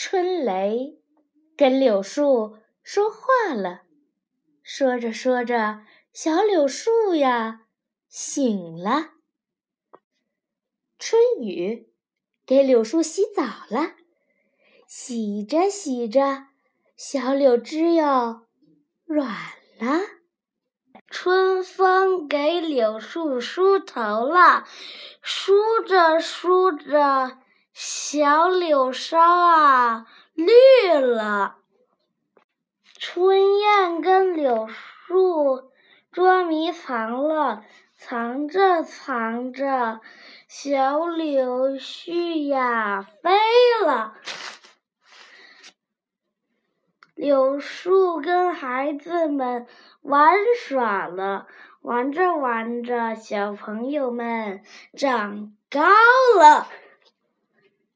春雷跟柳树说话了，说着说着，小柳树呀醒了。春雨给柳树洗澡了，洗着洗着，小柳枝哟软了。春风给柳树梳头了，梳着梳着。小柳梢啊绿了，春燕跟柳树捉迷藏了，藏着藏着，小柳絮呀飞了。柳树跟孩子们玩耍了，玩着玩着，小朋友们长高了。